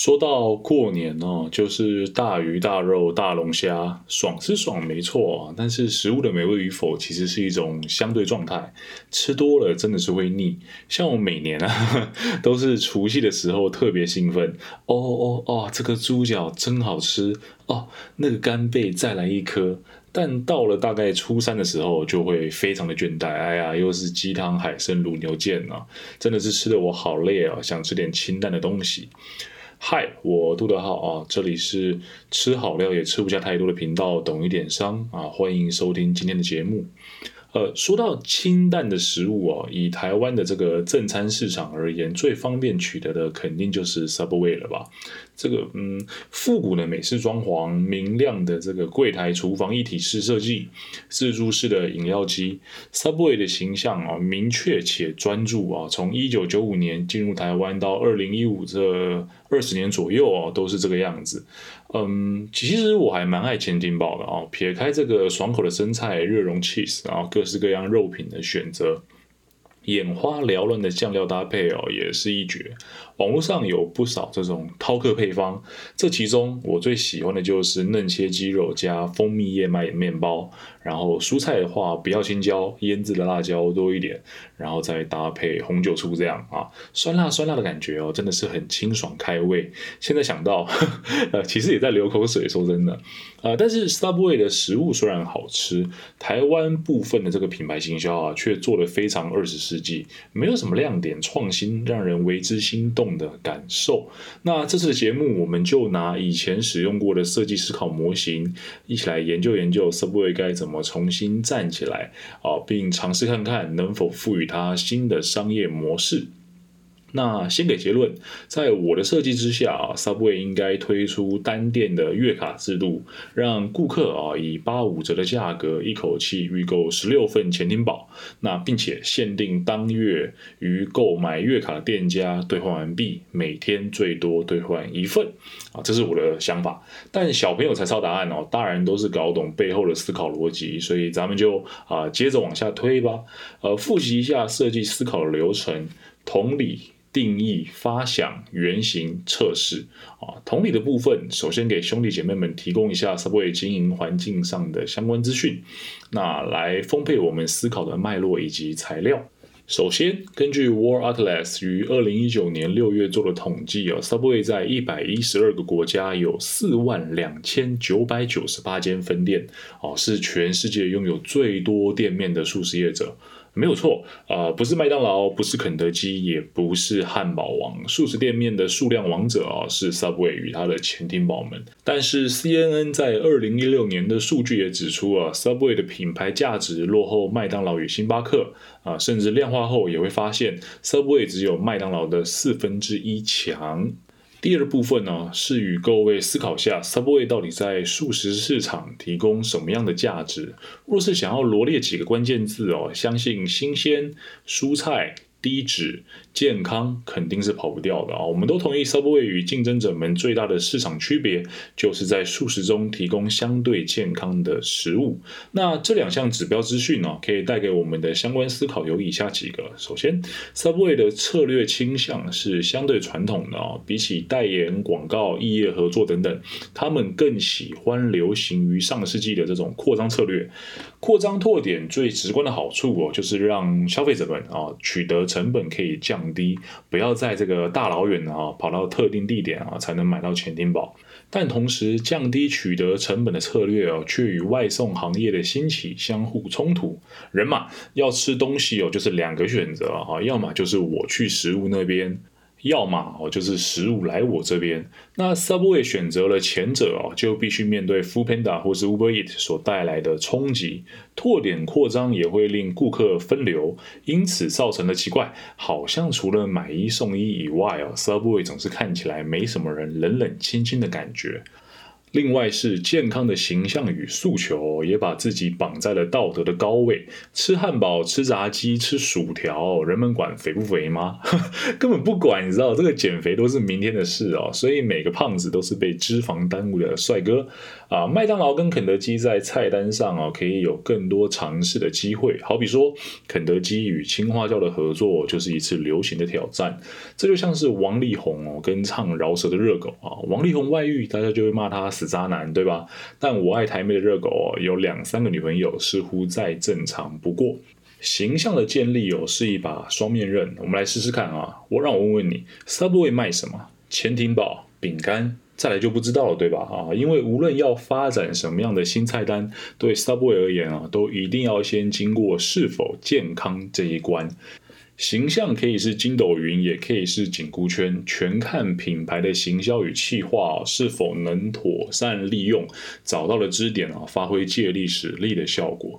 说到过年哦，就是大鱼大肉、大龙虾，爽是爽没错，但是食物的美味与否，其实是一种相对状态。吃多了真的是会腻。像我每年啊，都是除夕的时候特别兴奋，哦哦哦，这个猪脚真好吃哦，那个干贝再来一颗。但到了大概初三的时候，就会非常的倦怠。哎呀，又是鸡汤、海参、卤牛腱啊，真的是吃的我好累啊，想吃点清淡的东西。嗨，我杜德浩啊，这里是吃好料也吃不下太多的频道，懂一点商啊，欢迎收听今天的节目。呃，说到清淡的食物哦，以台湾的这个正餐市场而言，最方便取得的肯定就是 Subway 了吧？这个嗯，复古的美式装潢，明亮的这个柜台厨房一体式设计，自助式的饮料机，Subway 的形象啊，明确且专注啊，从一九九五年进入台湾到二零一五这二十年左右啊，都是这个样子。嗯，其实我还蛮爱潜艇堡的啊，撇开这个爽口的生菜、热熔 cheese，然后各各式各样肉品的选择，眼花缭乱的酱料搭配哦，也是一绝。网络上有不少这种饕客配方，这其中我最喜欢的就是嫩切鸡肉加蜂蜜燕麦面包，然后蔬菜的话不要青椒，腌制的辣椒多一点，然后再搭配红酒醋这样啊，酸辣酸辣的感觉哦，真的是很清爽开胃。现在想到，呃，其实也在流口水，说真的，啊，但是 Subway 的食物虽然好吃，台湾部分的这个品牌行销啊，却做得非常二十世纪，没有什么亮点创新，让人为之心动。的感受。那这次的节目，我们就拿以前使用过的设计思考模型，一起来研究研究 Subway 该怎么重新站起来啊，并尝试看看能否赋予它新的商业模式。那先给结论，在我的设计之下啊，Subway 应该推出单店的月卡制度，让顾客啊以八五折的价格一口气预购十六份潜艇堡，那并且限定当月于购买月卡的店家兑换完毕，每天最多兑换一份啊，这是我的想法。但小朋友才抄答案哦，大人都是搞懂背后的思考逻辑，所以咱们就啊接着往下推吧。呃，复习一下设计思考的流程，同理。定义、发想、原型、测试啊，同理的部分，首先给兄弟姐妹们提供一下 Subway 经营环境上的相关资讯，那来丰沛我们思考的脉络以及材料。首先，根据 War Atlas 于二零一九年六月做的统计啊，Subway 在一百一十二个国家有四万两千九百九十八间分店，哦，是全世界拥有最多店面的素食业者。没有错啊，不是麦当劳，不是肯德基，也不是汉堡王，素食店面的数量王者啊是 Subway 与它的潜艇堡们。但是 CNN 在二零一六年的数据也指出啊，Subway 的品牌价值落后麦当劳与星巴克啊，甚至量化后也会发现 Subway 只有麦当劳的四分之一强。第二部分呢，是与各位思考下，Subway 到底在素食市场提供什么样的价值？若是想要罗列几个关键字哦，相信新鲜蔬菜。低脂健康肯定是跑不掉的啊！我们都同意，Subway 与竞争者们最大的市场区别，就是在素食中提供相对健康的食物。那这两项指标资讯呢，可以带给我们的相关思考有以下几个：首先，Subway 的策略倾向是相对传统的啊，比起代言广告、异业合作等等，他们更喜欢流行于上世纪的这种扩张策略。扩张拓点最直观的好处哦，就是让消费者们啊取得。成本可以降低，不要在这个大老远啊跑到特定地点啊才能买到潜艇堡。但同时降低取得成本的策略哦，却与外送行业的兴起相互冲突。人嘛，要吃东西哦，就是两个选择哈，要么就是我去食物那边。要么哦，就是食物来我这边。那 Subway 选择了前者哦，就必须面对 Food Panda 或是 Uber Eat 所带来的冲击。拓点扩张也会令顾客分流，因此造成的奇怪，好像除了买一送一以外哦，Subway 总是看起来没什么人，冷冷清清的感觉。另外是健康的形象与诉求，也把自己绑在了道德的高位。吃汉堡、吃炸鸡、吃薯条，人们管肥不肥吗？根本不管，你知道这个减肥都是明天的事哦。所以每个胖子都是被脂肪耽误的帅哥啊！麦当劳跟肯德基在菜单上哦，可以有更多尝试的机会。好比说，肯德基与青花椒的合作就是一次流行的挑战。这就像是王力宏哦跟唱饶舌的热狗啊，王力宏外遇，大家就会骂他。死渣男对吧？但我爱台妹的热狗哦，有两三个女朋友，似乎再正常不过。形象的建立哦，是一把双面刃。我们来试试看啊！我让我问问你，Subway 卖什么？潜艇堡、饼干，再来就不知道了，对吧？啊，因为无论要发展什么样的新菜单，对 Subway 而言啊，都一定要先经过是否健康这一关。形象可以是筋斗云，也可以是紧箍圈，全看品牌的行销与企划是否能妥善利用，找到了支点啊，发挥借力使力的效果。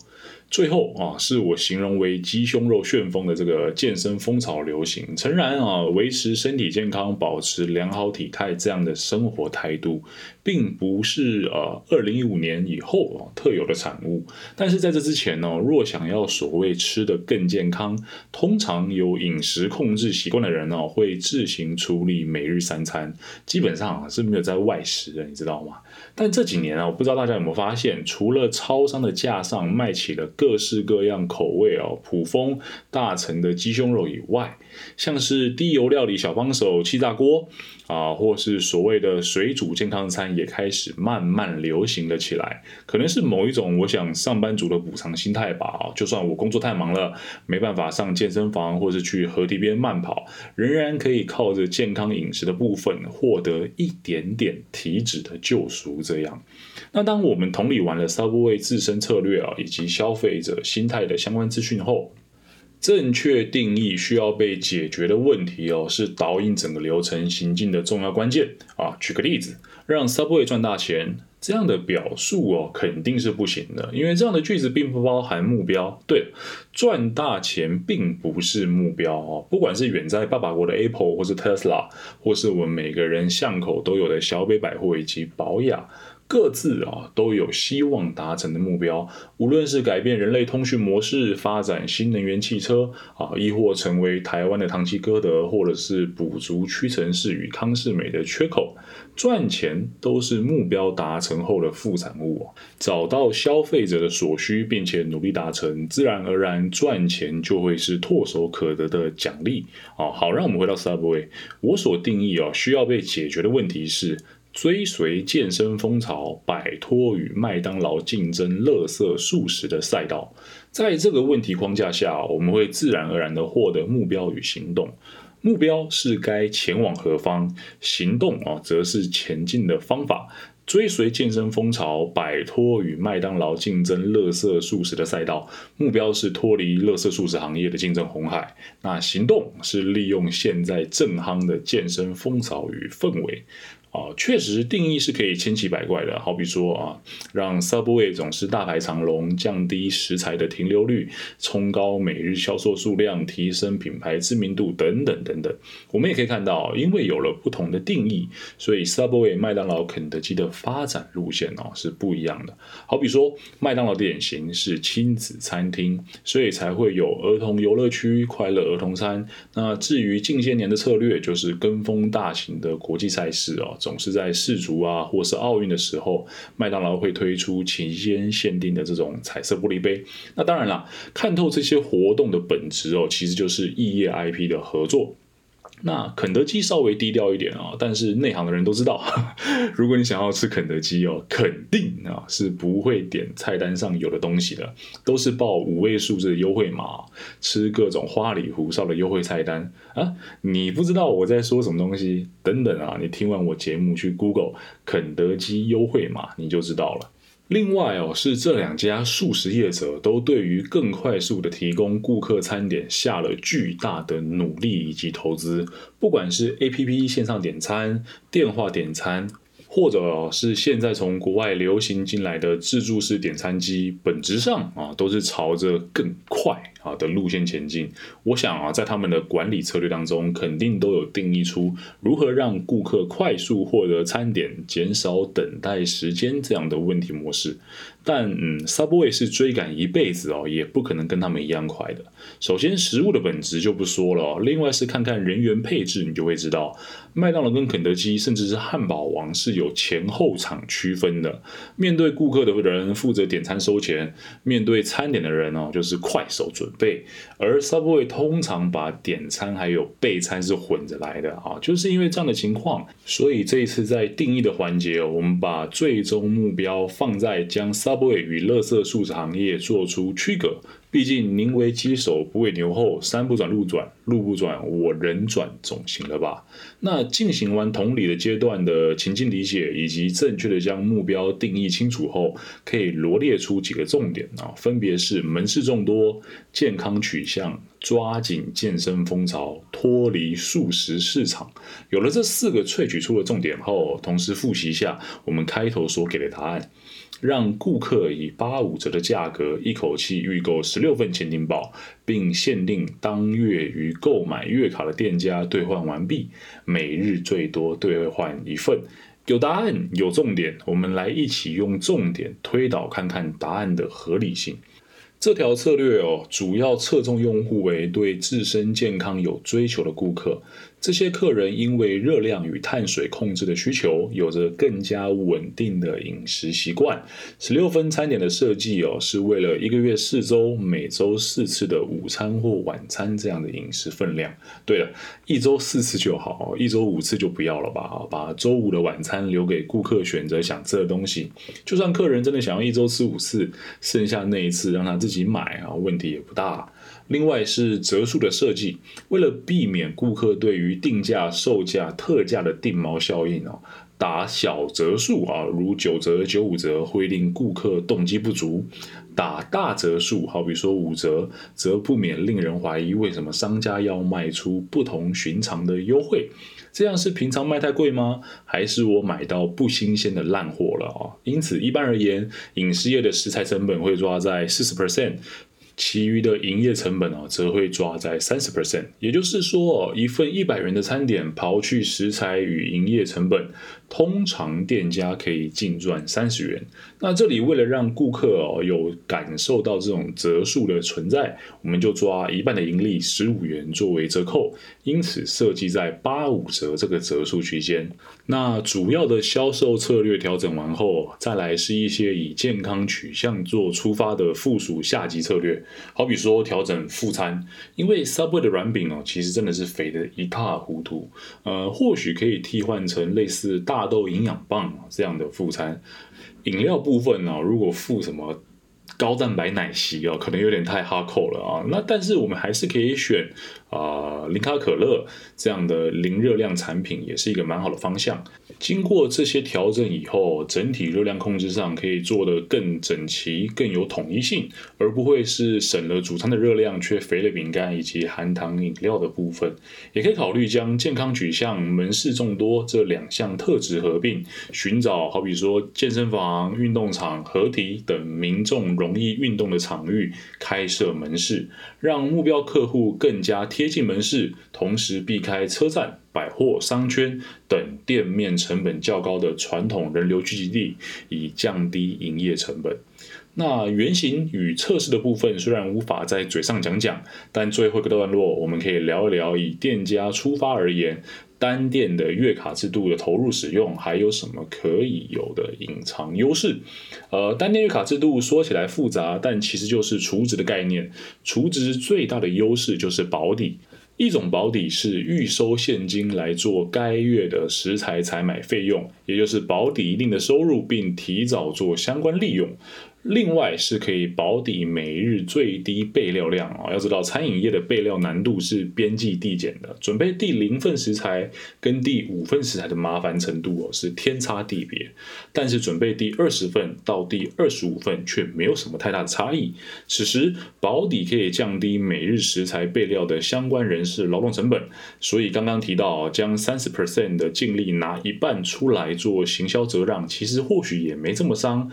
最后啊，是我形容为鸡胸肉旋风的这个健身风潮流行。诚然啊，维持身体健康、保持良好体态这样的生活态度，并不是呃二零一五年以后啊特有的产物。但是在这之前呢，若想要所谓吃的更健康，通常有饮食控制习惯的人呢，会自行处理每日三餐，基本上是没有在外食的，你知道吗？但这几年啊，我不知道大家有没有发现，除了超商的架上卖起了各式各样口味哦，普丰、大成的鸡胸肉以外，像是低油料理小帮手气炸锅啊，或是所谓的水煮健康餐，也开始慢慢流行了起来。可能是某一种我想上班族的补偿心态吧。就算我工作太忙了，没办法上健身房或是去河堤边慢跑，仍然可以靠着健康饮食的部分获得一点点体脂的救赎。这样，那当我们同理完了 Subway 自身策略啊，以及消费者心态的相关资讯后，正确定义需要被解决的问题哦，是导引整个流程行进的重要关键啊。举个例子，让 Subway 赚大钱，这样的表述哦，肯定是不行的，因为这样的句子并不包含目标。对，赚大钱并不是目标哦，不管是远在爸爸国的 Apple，或是 Tesla，或是我们每个人巷口都有的小北百货以及保雅。各自啊都有希望达成的目标，无论是改变人类通讯模式、发展新能源汽车啊，亦或成为台湾的唐吉诃德，或者是补足屈臣氏与康士美的缺口，赚钱都是目标达成后的副产物。找到消费者的所需，并且努力达成，自然而然赚钱就会是唾手可得的奖励啊。好，让我们回到 Subway，我所定义啊需要被解决的问题是。追随健身风潮，摆脱与麦当劳竞争垃圾素食的赛道，在这个问题框架下，我们会自然而然的获得目标与行动。目标是该前往何方，行动啊，则是前进的方法。追随健身风潮，摆脱与麦当劳竞争垃圾素食的赛道，目标是脱离垃圾素食行业的竞争红海。那行动是利用现在正夯的健身风潮与氛围。啊，确实定义是可以千奇百怪的，好比说啊，让 Subway 总是大排长龙，降低食材的停留率，冲高每日销售数量，提升品牌知名度等等等等。我们也可以看到，因为有了不同的定义，所以 Subway、麦当劳、肯德基的发展路线哦是不一样的。好比说，麦当劳典型是亲子餐厅，所以才会有儿童游乐区、快乐儿童餐。那至于近些年的策略，就是跟风大型的国际赛事哦。总是在世足啊，或是奥运的时候，麦当劳会推出期间限定的这种彩色玻璃杯。那当然啦，看透这些活动的本质哦，其实就是异业 IP 的合作。那肯德基稍微低调一点啊，但是内行的人都知道，如果你想要吃肯德基哦，肯定啊是不会点菜单上有的东西的，都是报五位数字的优惠码，吃各种花里胡哨的优惠菜单啊。你不知道我在说什么东西？等等啊，你听完我节目去 Google 肯德基优惠码，你就知道了。另外哦，是这两家素食业者都对于更快速的提供顾客餐点下了巨大的努力以及投资，不管是 A P P 线上点餐、电话点餐，或者是现在从国外流行进来的自助式点餐机，本质上啊都是朝着更快啊的路线前进。我想啊，在他们的管理策略当中，肯定都有定义出如何让顾客快速获得餐点、减少等待时间这样的问题模式。但嗯，Subway 是追赶一辈子哦，也不可能跟他们一样快的。首先，食物的本质就不说了哦，另外是看看人员配置，你就会知道，麦当劳跟肯德基，甚至是汉堡王是有前后场区分的。面对顾客的人负责点餐收钱，面对餐点的人哦就是快手准备。而 Subway 通常把点餐还有备餐是混着来的啊，就是因为这样的情况，所以这一次在定义的环节，我们把最终目标放在将 Subway 与乐色素食行业做出区隔。毕竟宁为鸡首不为牛后，山不转路转，路不转我人转，总行了吧？那进行完同理的阶段的情境理解，以及正确的将目标定义清楚后，可以罗列出几个重点啊，分别是门市众多、健康取向、抓紧健身风潮、脱离素食市场。有了这四个萃取出的重点后，同时复习一下我们开头所给的答案。让顾客以八五折的价格一口气预购十六份潜艇堡，并限定当月于购买月卡的店家兑换完毕，每日最多兑换一份。有答案，有重点，我们来一起用重点推导看看答案的合理性。这条策略哦，主要侧重用户为对自身健康有追求的顾客。这些客人因为热量与碳水控制的需求，有着更加稳定的饮食习惯。十六分餐点的设计哦，是为了一个月四周、每周四次的午餐或晚餐这样的饮食分量。对了，一周四次就好，一周五次就不要了吧？把周五的晚餐留给顾客选择想吃的东西。就算客人真的想要一周吃五次，剩下那一次让他自己买啊，问题也不大。另外是折数的设计，为了避免顾客对于定价、售价、特价的定毛效应哦，打小折数啊，如九折、九五折，会令顾客动机不足；打大折数，好比说五折，则不免令人怀疑为什么商家要卖出不同寻常的优惠。这样是平常卖太贵吗？还是我买到不新鲜的烂货了啊？因此，一般而言，饮食业的食材成本会抓在四十 percent。其余的营业成本哦，则会抓在三十 percent，也就是说，一份一百元的餐点，刨去食材与营业成本。通常店家可以净赚三十元。那这里为了让顾客哦有感受到这种折数的存在，我们就抓一半的盈利十五元作为折扣，因此设计在八五折这个折数区间。那主要的销售策略调整完后，再来是一些以健康取向做出发的附属下级策略，好比说调整副餐，因为 Subway 的软饼哦其实真的是肥的一塌糊涂，呃，或许可以替换成类似大。豆营养棒这样的副餐，饮料部分呢，如果附什么高蛋白奶昔哦，可能有点太哈扣了啊。那但是我们还是可以选。啊，零卡可乐这样的零热量产品也是一个蛮好的方向。经过这些调整以后，整体热量控制上可以做得更整齐、更有统一性，而不会是省了主餐的热量却肥了饼干以及含糖饮料的部分。也可以考虑将健康取向、门市众多这两项特质合并，寻找好比说健身房、运动场、合体等民众容容易运动的场域开设门市，让目标客户更加。贴近门市，同时避开车站、百货商圈等店面成本较高的传统人流聚集地，以降低营业成本。那原型与测试的部分虽然无法在嘴上讲讲，但最后一个段落我们可以聊一聊，以店家出发而言。单店的月卡制度的投入使用还有什么可以有的隐藏优势？呃，单店月卡制度说起来复杂，但其实就是储值的概念。储值最大的优势就是保底，一种保底是预收现金来做该月的食材采买费用，也就是保底一定的收入，并提早做相关利用。另外是可以保底每日最低备料量啊，要知道餐饮业的备料难度是边际递减的，准备第零份食材跟第五份食材的麻烦程度哦是天差地别，但是准备第二十份到第二十五份却没有什么太大的差异。此时保底可以降低每日食材备料的相关人士劳动成本，所以刚刚提到将三十 percent 的净利拿一半出来做行销折让，其实或许也没这么伤。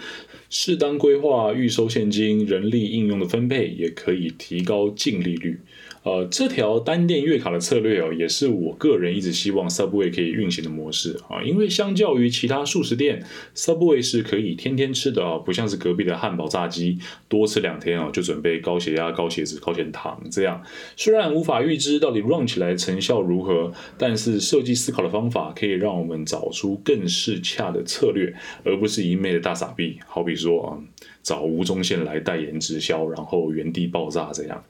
适当规划预收现金、人力应用的分配，也可以提高净利率。呃，这条单店月卡的策略哦，也是我个人一直希望 Subway 可以运行的模式啊。因为相较于其他素食店，Subway 是可以天天吃的啊，不像是隔壁的汉堡炸鸡，多吃两天哦就准备高血压、高血脂、高血糖这样。虽然无法预知到底 run 起来成效如何，但是设计思考的方法可以让我们找出更适恰的策略，而不是一昧的大傻逼。好比说啊。找吴宗宪来代言直销，然后原地爆炸这样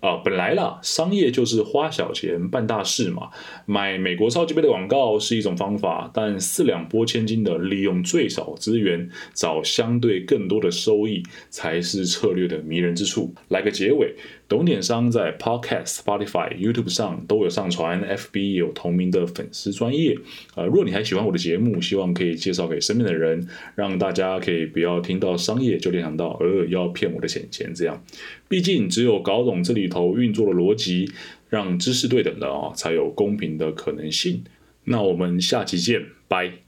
啊！本来啦，商业就是花小钱办大事嘛。买美国超级杯的广告是一种方法，但四两拨千斤的利用最少资源，找相对更多的收益，才是策略的迷人之处。来个结尾。懂点商在 Podcast、Spotify、YouTube 上都有上传，FB 有同名的粉丝专业。呃，如果你还喜欢我的节目，希望可以介绍给身边的人，让大家可以不要听到商业就想到呃要骗我的钱钱这样。毕竟只有搞懂这里头运作的逻辑，让知识对等的啊，才有公平的可能性。那我们下期见，拜。